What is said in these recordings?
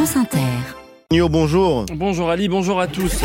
France Inter. bonjour. Bonjour Ali, bonjour à tous.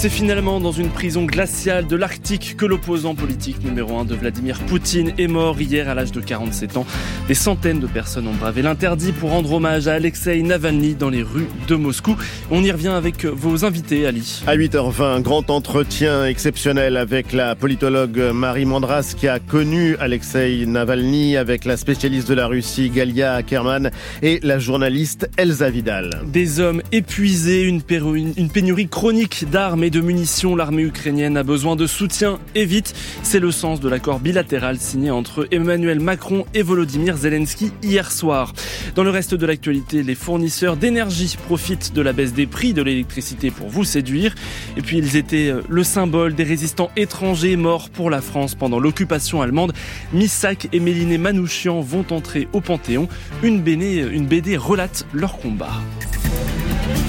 C'est finalement dans une prison glaciale de l'Arctique que l'opposant politique numéro 1 de Vladimir Poutine est mort hier à l'âge de 47 ans. Des centaines de personnes ont bravé l'interdit pour rendre hommage à Alexei Navalny dans les rues de Moscou. On y revient avec vos invités, Ali. À 8h20, grand entretien exceptionnel avec la politologue Marie Mandras qui a connu Alexei Navalny, avec la spécialiste de la Russie Galia Ackerman et la journaliste Elsa Vidal. Des hommes épuisés, une, pénurie chronique d'armes et de munitions, l'armée ukrainienne a besoin de soutien et vite. C'est le sens de l'accord bilatéral signé entre Emmanuel Macron et Volodymyr Zelensky hier soir. Dans le reste de l'actualité, les fournisseurs d'énergie profitent de la baisse des prix de l'électricité pour vous séduire. Et puis ils étaient euh, le symbole des résistants étrangers morts pour la France pendant l'occupation allemande. Missak et Méliné Manouchian vont entrer au Panthéon. Une BD, une BD relate leur combat.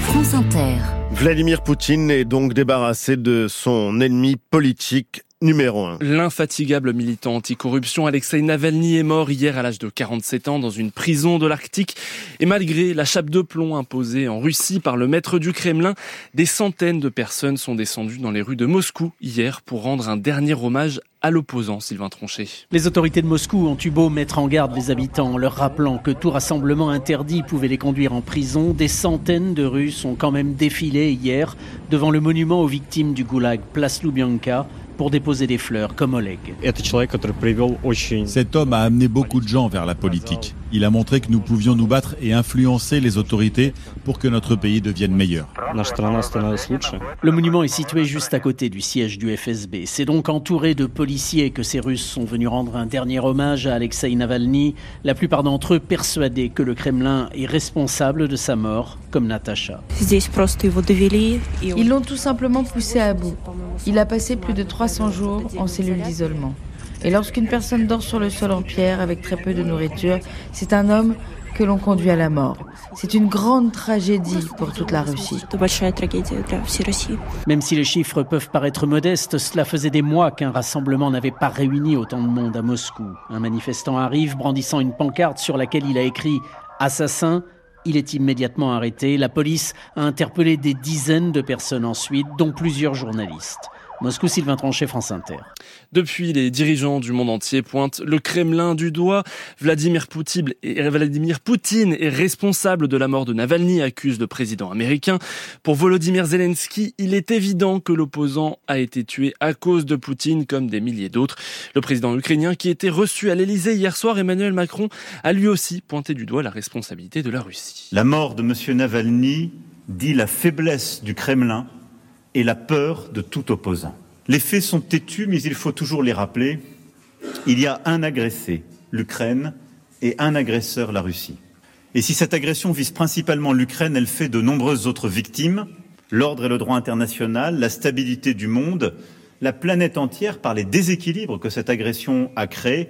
France Inter. Vladimir Poutine est donc débarrassé de son ennemi politique numéro 1. L'infatigable militant anticorruption Alexei Navalny est mort hier à l'âge de 47 ans dans une prison de l'Arctique. Et malgré la chape de plomb imposée en Russie par le maître du Kremlin, des centaines de personnes sont descendues dans les rues de Moscou hier pour rendre un dernier hommage à l'opposant, Sylvain Tronchet. Les autorités de Moscou ont eu beau mettre en garde les habitants en leur rappelant que tout rassemblement interdit pouvait les conduire en prison. Des centaines de Russes ont quand même défilé hier devant le monument aux victimes du goulag, place Loubianka pour déposer des fleurs comme Oleg. Cet homme a amené beaucoup de gens vers la politique. Il a montré que nous pouvions nous battre et influencer les autorités pour que notre pays devienne meilleur. Le monument est situé juste à côté du siège du FSB. C'est donc entouré de policiers que ces Russes sont venus rendre un dernier hommage à Alexei Navalny, la plupart d'entre eux persuadés que le Kremlin est responsable de sa mort, comme Natacha. Ils l'ont tout simplement poussé à bout. Il a passé plus de 300 jours en cellule d'isolement. Et lorsqu'une personne dort sur le sol en pierre avec très peu de nourriture, c'est un homme que l'on conduit à la mort. C'est une grande tragédie pour toute la Russie. Même si les chiffres peuvent paraître modestes, cela faisait des mois qu'un rassemblement n'avait pas réuni autant de monde à Moscou. Un manifestant arrive brandissant une pancarte sur laquelle il a écrit Assassin. Il est immédiatement arrêté. La police a interpellé des dizaines de personnes ensuite, dont plusieurs journalistes. Moscou, Sylvain Tronchet, France Inter. Depuis, les dirigeants du monde entier pointent le Kremlin du doigt. Vladimir Poutine, Vladimir Poutine est responsable de la mort de Navalny, accuse le président américain. Pour Volodymyr Zelensky, il est évident que l'opposant a été tué à cause de Poutine, comme des milliers d'autres. Le président ukrainien, qui était reçu à l'Elysée hier soir, Emmanuel Macron, a lui aussi pointé du doigt la responsabilité de la Russie. La mort de M. Navalny dit la faiblesse du Kremlin et la peur de tout opposant. Les faits sont têtus, mais il faut toujours les rappeler. Il y a un agressé, l'Ukraine, et un agresseur, la Russie. Et si cette agression vise principalement l'Ukraine, elle fait de nombreuses autres victimes, l'ordre et le droit international, la stabilité du monde, la planète entière par les déséquilibres que cette agression a créés,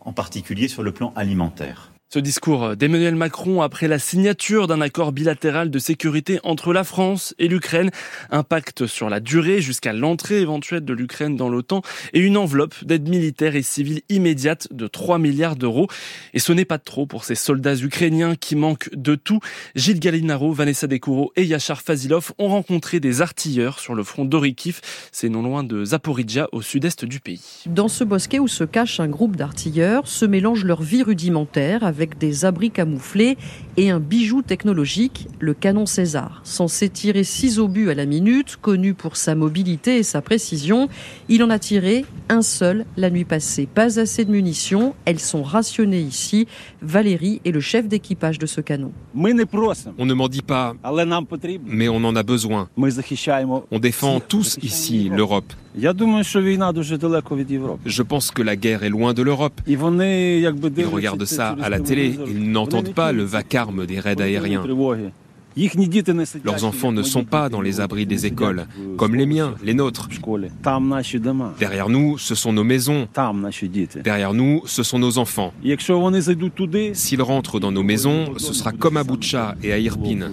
en particulier sur le plan alimentaire. Ce discours d'Emmanuel Macron après la signature d'un accord bilatéral de sécurité entre la France et l'Ukraine, un pacte sur la durée jusqu'à l'entrée éventuelle de l'Ukraine dans l'OTAN et une enveloppe d'aide militaire et civile immédiate de 3 milliards d'euros. Et ce n'est pas trop pour ces soldats ukrainiens qui manquent de tout. Gilles Galinaro, Vanessa Dekouro et Yachar Fazilov ont rencontré des artilleurs sur le front d'Orikif, c'est non loin de Zaporizhia au sud-est du pays. Dans ce bosquet où se cache un groupe d'artilleurs, se mélangent leur vie rudimentaire avec avec des abris camouflés et un bijou technologique, le canon César. Censé tirer 6 obus à la minute, connu pour sa mobilité et sa précision, il en a tiré un seul la nuit passée. Pas assez de munitions, elles sont rationnées ici. Valérie est le chef d'équipage de ce canon. On ne m'en dit pas, mais on en a besoin. On défend tous ici l'Europe. Je pense que la guerre est loin de l'Europe. Ils regardent ça à la télé, ils n'entendent pas le vacarme des raids aériens. Leurs enfants ne sont pas dans les abris des écoles, comme les miens, les nôtres. Derrière nous, ce sont nos maisons. Derrière nous, ce sont nos enfants. S'ils rentrent dans nos maisons, ce sera comme à Boucha et à Irpin.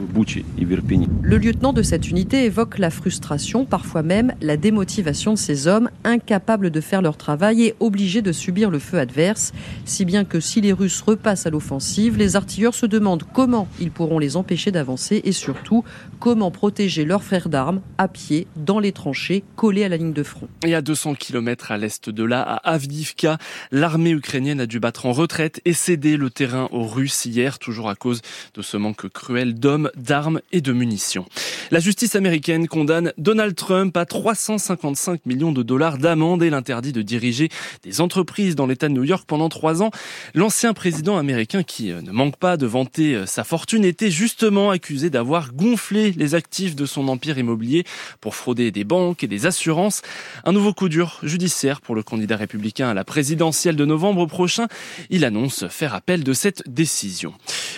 Le lieutenant de cette unité évoque la frustration, parfois même la démotivation de ces hommes, incapables de faire leur travail et obligés de subir le feu adverse. Si bien que si les Russes repassent à l'offensive, les artilleurs se demandent comment ils pourront les empêcher d'avancer Français et surtout comment protéger leurs frères d'armes à pied dans les tranchées collées à la ligne de front. Et à 200 km à l'est de là, à Avdivka, l'armée ukrainienne a dû battre en retraite et céder le terrain aux Russes hier, toujours à cause de ce manque cruel d'hommes, d'armes et de munitions. La justice américaine condamne Donald Trump à 355 millions de dollars d'amende et l'interdit de diriger des entreprises dans l'État de New York pendant trois ans. L'ancien président américain, qui euh, ne manque pas de vanter euh, sa fortune, était justement accusé d'avoir gonflé les actifs de son empire immobilier pour frauder des banques et des assurances. Un nouveau coup dur judiciaire pour le candidat républicain à la présidentielle de novembre prochain. Il annonce faire appel de cette décision.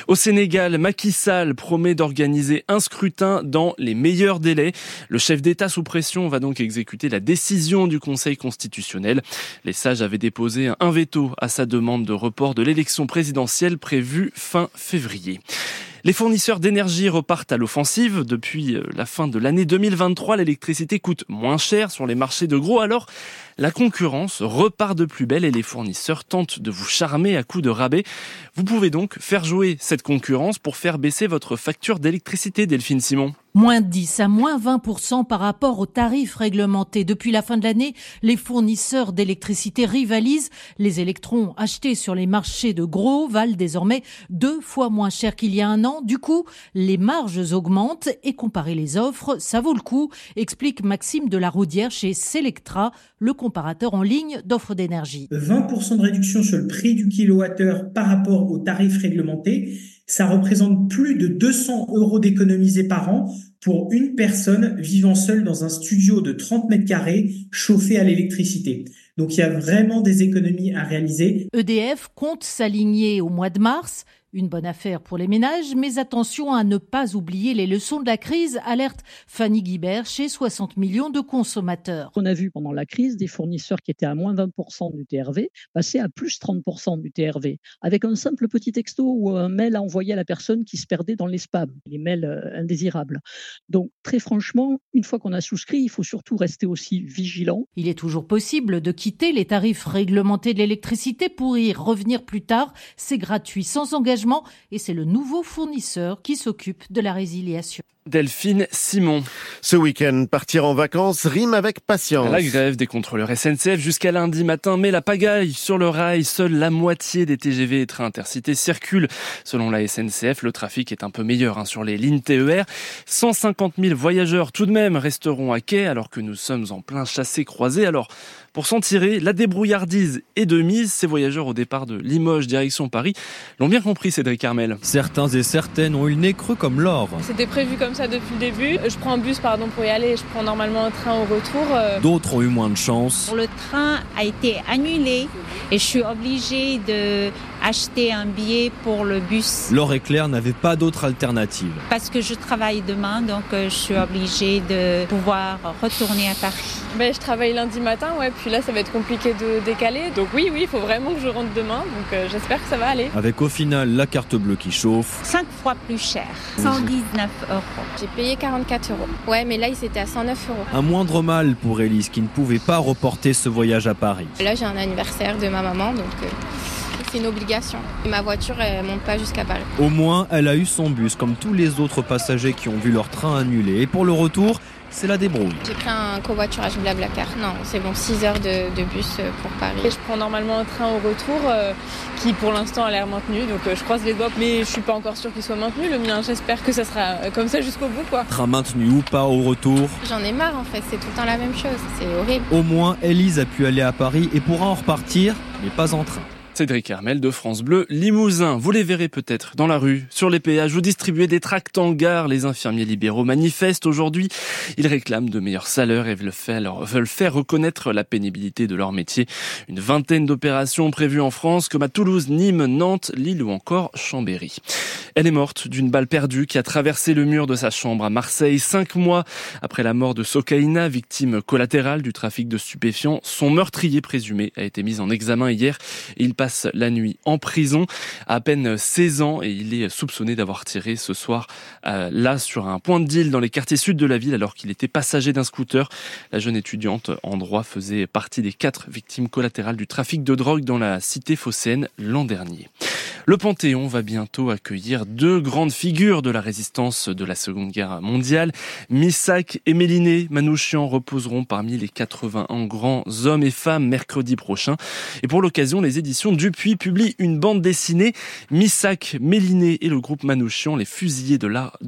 Au Sénégal, Macky Sall promet d'organiser un scrutin dans les meilleurs délais. Le chef d'État sous pression va donc exécuter la décision du Conseil constitutionnel. Les sages avaient déposé un veto à sa demande de report de l'élection présidentielle prévue fin février. Les fournisseurs d'énergie repartent à l'offensive. Depuis euh, la fin de l'année 2023, l'électricité coûte moins cher sur les marchés de gros. Alors, la concurrence repart de plus belle et les fournisseurs tentent de vous charmer à coups de rabais. Vous pouvez donc faire jouer cette concurrence pour faire baisser votre facture d'électricité, Delphine Simon. Moins 10 à moins 20% par rapport aux tarifs réglementés. Depuis la fin de l'année, les fournisseurs d'électricité rivalisent. Les électrons achetés sur les marchés de gros valent désormais deux fois moins cher qu'il y a un an. Du coup, les marges augmentent et comparer les offres, ça vaut le coup, explique Maxime de la Roudière chez Selectra, le comparateur en ligne d'offres d'énergie. 20% de réduction sur le prix du kilowattheure par rapport aux tarifs réglementés ça représente plus de 200 euros d'économisés par an pour une personne vivant seule dans un studio de 30 mètres carrés chauffé à l'électricité. Donc il y a vraiment des économies à réaliser. EDF compte s'aligner au mois de mars une bonne affaire pour les ménages, mais attention à ne pas oublier les leçons de la crise, alerte Fanny Guibert chez 60 millions de consommateurs. On a vu pendant la crise des fournisseurs qui étaient à moins 20% du TRV passer à plus 30% du TRV, avec un simple petit texto ou un mail à envoyer à la personne qui se perdait dans les spams, les mails euh, indésirables. Donc très franchement, une fois qu'on a souscrit, il faut surtout rester aussi vigilant. Il est toujours possible de quitter les tarifs réglementés de l'électricité pour y revenir plus tard. C'est gratuit, sans engagement et c'est le nouveau fournisseur qui s'occupe de la résiliation. Delphine Simon. Ce week-end, partir en vacances rime avec patience. La grève des contrôleurs SNCF jusqu'à lundi matin met la pagaille sur le rail. Seule la moitié des TGV et trains intercités circulent. Selon la SNCF, le trafic est un peu meilleur hein, sur les lignes TER. 150 000 voyageurs tout de même resteront à quai alors que nous sommes en plein chassé-croisé. Alors, pour s'en tirer, la débrouillardise est de mise. Ces voyageurs au départ de Limoges, direction Paris, l'ont bien compris, Cédric Carmel. Certains et certaines ont eu le nez creux comme l'or. C'était prévu comme ça depuis le début. Je prends un bus pardon pour y aller, je prends normalement un train au retour. Euh. D'autres ont eu moins de chance. Le train a été annulé et je suis obligée de acheter un billet pour le bus. Laure Éclair n'avait pas d'autre alternative. Parce que je travaille demain, donc euh, je suis obligée de pouvoir retourner à Paris. Ben, je travaille lundi matin, ouais, puis là ça va être compliqué de décaler. Donc oui, oui, il faut vraiment que je rentre demain, donc euh, j'espère que ça va aller. Avec au final la carte bleue qui chauffe. Cinq fois plus cher, 119 euros. J'ai payé 44 euros. Ouais, mais là il s'était à 109 euros. Un moindre mal pour Elise qui ne pouvait pas reporter ce voyage à Paris. Là j'ai un anniversaire de ma maman, donc... Euh, c'est une obligation. Ma voiture, elle monte pas jusqu'à Paris. Au moins, elle a eu son bus, comme tous les autres passagers qui ont vu leur train annulé. Et pour le retour, c'est la débrouille. J'ai pris un covoiturage Blablacar. Non, c'est bon, 6 heures de, bus euh, pour Paris. Et je prends normalement un train au retour euh, qui pour l'instant a l'air maintenu, donc euh, je croise les doigts, mais je suis pas encore sûre qu'il soit maintenu. Le mien, j'espère que ça sera comme ça jusqu'au bout. quoi. Train maintenu ou pas au retour J'en ai marre en fait, c'est tout le temps la même chose, c'est horrible. Au moins, Elise a pu aller à Paris et pourra en repartir, mais pas en train. Cédric Hermel de France Bleu Limousin. Vous les verrez peut-être dans la rue, sur les péages ou distribuer des tracts en gare. Les infirmiers libéraux manifestent aujourd'hui. Ils réclament de meilleurs salaires et veulent faire, reconnaître la pénibilité de leur métier. Une vingtaine d'opérations prévues en France, comme à Toulouse, Nîmes, Nantes, Lille ou encore Chambéry. Elle est morte d'une balle perdue qui a traversé le mur de sa chambre à Marseille cinq mois après la mort de Sokaina, victime collatérale du trafic de stupéfiants. Son meurtrier présumé a été mis en examen hier il passe la nuit en prison, à peine 16 ans, et il est soupçonné d'avoir tiré ce soir euh, là sur un point de deal dans les quartiers sud de la ville alors qu'il était passager d'un scooter. La jeune étudiante en droit faisait partie des quatre victimes collatérales du trafic de drogue dans la cité phocéenne l'an dernier. Le Panthéon va bientôt accueillir deux grandes figures de la résistance de la Seconde Guerre mondiale. Missak et Méliné Manouchian reposeront parmi les 81 grands hommes et femmes mercredi prochain. Et pour l'occasion, les éditions Dupuis publient une bande dessinée. Missak, Méliné et le groupe Manouchian, les fusillés de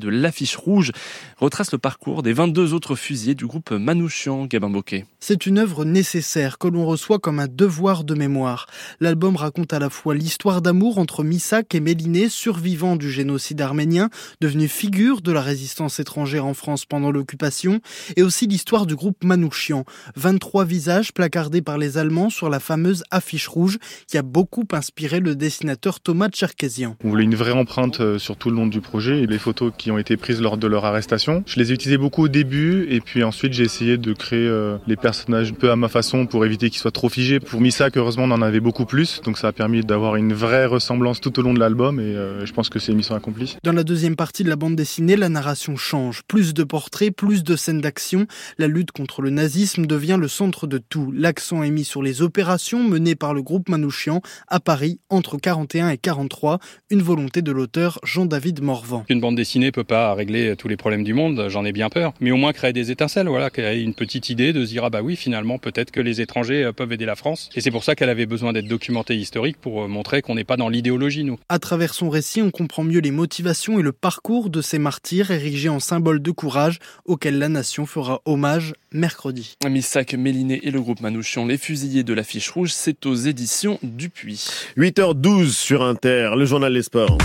l'affiche rouge, retracent le parcours des 22 autres fusillés du groupe Manouchian, Gabin Bokeh. C'est une œuvre nécessaire que l'on reçoit comme un devoir de mémoire. L'album raconte à la fois l'histoire d'amour entre Missak et Méliné, survivants du génocide arménien, devenus figures de la résistance étrangère en France pendant l'occupation, et aussi l'histoire du groupe Manouchian. 23 visages placardés par les Allemands sur la fameuse affiche rouge qui a beaucoup inspiré le dessinateur Thomas Tcherkézian. On voulait une vraie empreinte euh, sur tout le long du projet et les photos qui ont été prises lors de leur arrestation. Je les ai utilisées beaucoup au début et puis ensuite j'ai essayé de créer euh, les personnages un peu à ma façon pour éviter qu'ils soient trop figés. Pour Missak, heureusement, on en avait beaucoup plus, donc ça a permis d'avoir une vraie ressemblance tout au long de l'album et euh, je pense que c'est une mission accomplie. Dans la deuxième partie de la bande dessinée, la narration change. Plus de portraits, plus de scènes d'action. La lutte contre le nazisme devient le centre de tout. L'accent est mis sur les opérations menées par le groupe Manouchian à Paris entre 41 et 43, une volonté de l'auteur Jean-David Morvan. Une bande dessinée peut pas régler tous les problèmes du monde, j'en ai bien peur, mais au moins créer des étincelles, voilà, créer une petite idée de se dire ah bah oui, finalement peut-être que les étrangers euh, peuvent aider la France. Et c'est pour ça qu'elle avait besoin d'être documentée historique pour euh, montrer qu'on n'est pas dans l'idéologie à travers son récit, on comprend mieux les motivations et le parcours de ces martyrs érigés en symbole de courage auquel la nation fera hommage mercredi. Missak, Méliné et le groupe Manouchian, les fusillés de l'affiche rouge, c'est aux éditions Dupuis. 8h12 sur Inter, le journal des sports.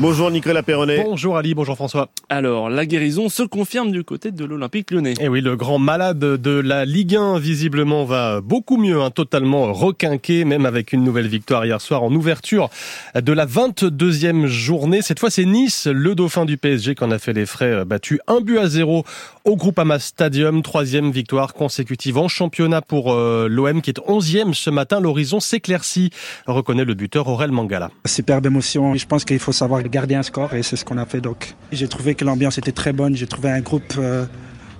Bonjour Nicolas Perronnet. Bonjour Ali, bonjour François. Alors, la guérison se confirme du côté de l'Olympique lyonnais. Et eh oui, le grand malade de la Ligue 1 visiblement va beaucoup mieux, hein, totalement requinqué, même avec une nouvelle victoire hier soir en ouverture de la 22e journée. Cette fois, c'est Nice, le dauphin du PSG, qui en a fait les frais, euh, battu un but à zéro au Groupama Stadium. Troisième victoire consécutive en championnat pour euh, l'OM, qui est 11e ce matin. L'horizon s'éclaircit, reconnaît le buteur Aurel Mangala. Superbe d'émotion. Je pense qu'il faut savoir garder un score et c'est ce qu'on a fait. Donc, j'ai trouvé que l'ambiance était très bonne. J'ai trouvé un groupe euh,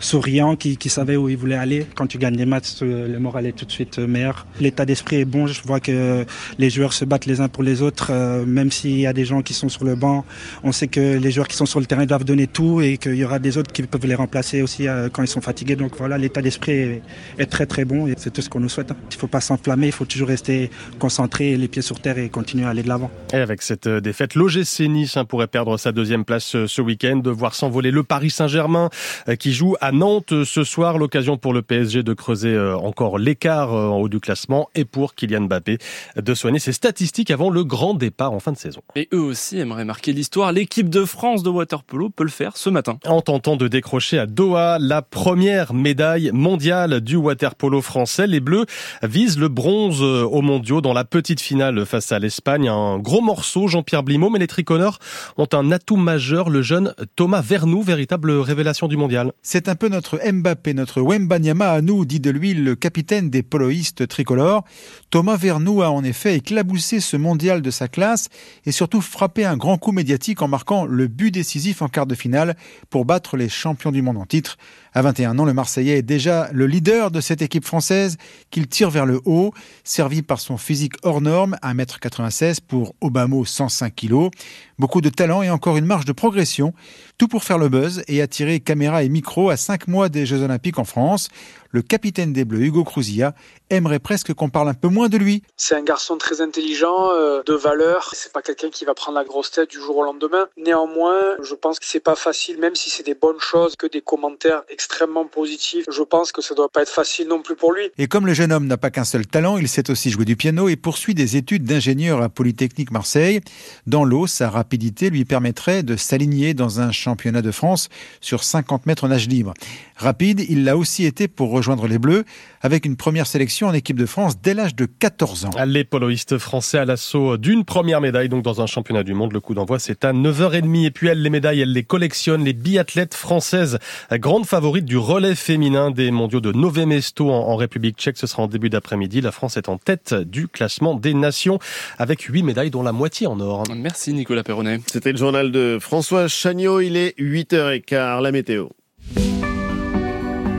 souriant, qui, savait où il voulait aller. Quand tu gagnes des matchs, euh, le moral est tout de suite euh, meilleur. L'état d'esprit est bon. Je vois que les joueurs se battent les uns pour les autres, euh, même s'il y a des gens qui sont sur le banc. On sait que les joueurs qui sont sur le terrain doivent donner tout et qu'il y aura des autres qui peuvent les remplacer aussi quand ils sont fatigués. Donc voilà, l'état d'esprit est, très très bon et c'est tout ce qu'on nous souhaite. Hein. Il ne faut pas s'enflammer, il faut toujours rester concentré, les pieds sur terre et continuer à aller de l'avant. Et avec cette défaite, l'OGC Nice hein, pourrait perdre sa deuxième place ce week-end, de voir s'envoler le Paris Saint-Germain qui joue à Nantes ce soir. L'occasion pour le PSG de creuser euh, encore l'écart euh, en haut du classement et pour Kylian Mbappé de soigner ses statistiques avant le grand départ en fin de saison. Et eux aussi aimeraient marquer l'histoire. L'équipe de France de waterpolo peut le faire ce matin. En tentant de décrocher à Doha la première médaille mondiale du waterpolo français, les Bleus visent le bronze euh, aux mondiaux dans la petite finale face à l'Espagne. Un gros morceau, Jean-Pierre Blimaud, mais les tricolores ont un atout majeur, le jeune Thomas Vernou, véritable révélation du mondial. C'est un peu notre Mbappé, notre Wembanyama à nous, dit de lui le capitaine des poloistes tricolores. Thomas Vernou a en effet éclaboussé ce mondial de sa classe et surtout frappé un grand coup médiatique en marquant le but décisif en quart de finale pour battre les champions du monde en titre. À 21 ans, le Marseillais est déjà le leader de cette équipe française qu'il tire vers le haut, servi par son physique hors norme, 1m96 pour Obama 105 kg. Beaucoup de talent et encore une marge de progression, tout pour faire le buzz et attirer caméra et micro à 5 mois des Jeux Olympiques en France le capitaine des Bleus, Hugo Cruzilla, aimerait presque qu'on parle un peu moins de lui. C'est un garçon très intelligent, euh, de valeur. C'est pas quelqu'un qui va prendre la grosse tête du jour au lendemain. Néanmoins, je pense que c'est pas facile, même si c'est des bonnes choses, que des commentaires extrêmement positifs. Je pense que ça doit pas être facile non plus pour lui. Et comme le jeune homme n'a pas qu'un seul talent, il sait aussi jouer du piano et poursuit des études d'ingénieur à Polytechnique Marseille. Dans l'eau, sa rapidité lui permettrait de s'aligner dans un championnat de France sur 50 mètres en nage libre. Rapide, il l'a aussi été pour rejoindre les Bleus avec une première sélection en équipe de France dès l'âge de 14 ans. Les poloistes français à l'assaut d'une première médaille donc dans un championnat du monde. Le coup d'envoi c'est à 9h30 et puis elle les médailles elle les collectionne les biathlètes françaises grande favorite du relais féminin des mondiaux de Nové Mesto en, République tchèque. Ce sera en début d'après-midi. La France est en tête du classement des nations avec 8 médailles dont la moitié en or. Merci Nicolas Perronnet. C'était le journal de François Chagnot. Il est 8h15. La météo.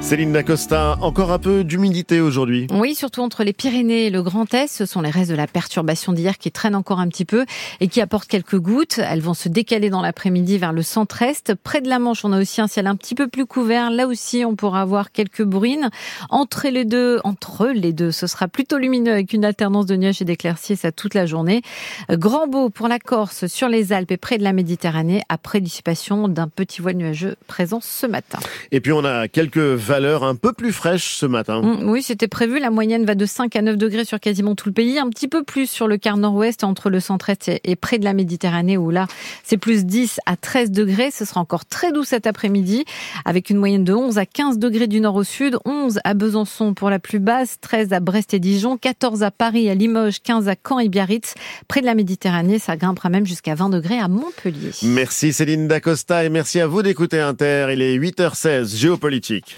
Céline Dacosta, encore un peu d'humidité aujourd'hui. Oui, surtout entre les Pyrénées et le Grand Est. Ce sont les restes de la perturbation d'hier qui traînent encore un petit peu et qui apportent quelques gouttes. Elles vont se décaler dans l'après-midi vers le centre-est. Près de la Manche, on a aussi un ciel un petit peu plus couvert. Là aussi, on pourra avoir quelques bruines. Entre les deux, entre les deux, ce sera plutôt lumineux avec une alternance de nuages et d'éclaircies, ça toute la journée. Grand beau pour la Corse, sur les Alpes et près de la Méditerranée, après dissipation d'un petit voile nuageux présent ce matin. Et puis on a quelques valeur un peu plus fraîche ce matin. Mm, oui, c'était prévu. La moyenne va de 5 à 9 degrés sur quasiment tout le pays. Un petit peu plus sur le quart nord-ouest, entre le centre-est et près de la Méditerranée, où là, c'est plus 10 à 13 degrés. Ce sera encore très doux cet après-midi, avec une moyenne de 11 à 15 degrés du nord au sud, 11 à Besançon pour la plus basse, 13 à Brest et Dijon, 14 à Paris, à Limoges, 15 à Caen et Biarritz. Près de la Méditerranée, ça grimpera même jusqu'à 20 degrés à Montpellier. Merci Céline Dacosta et merci à vous d'écouter Inter. Il est 8h16, géopolitique.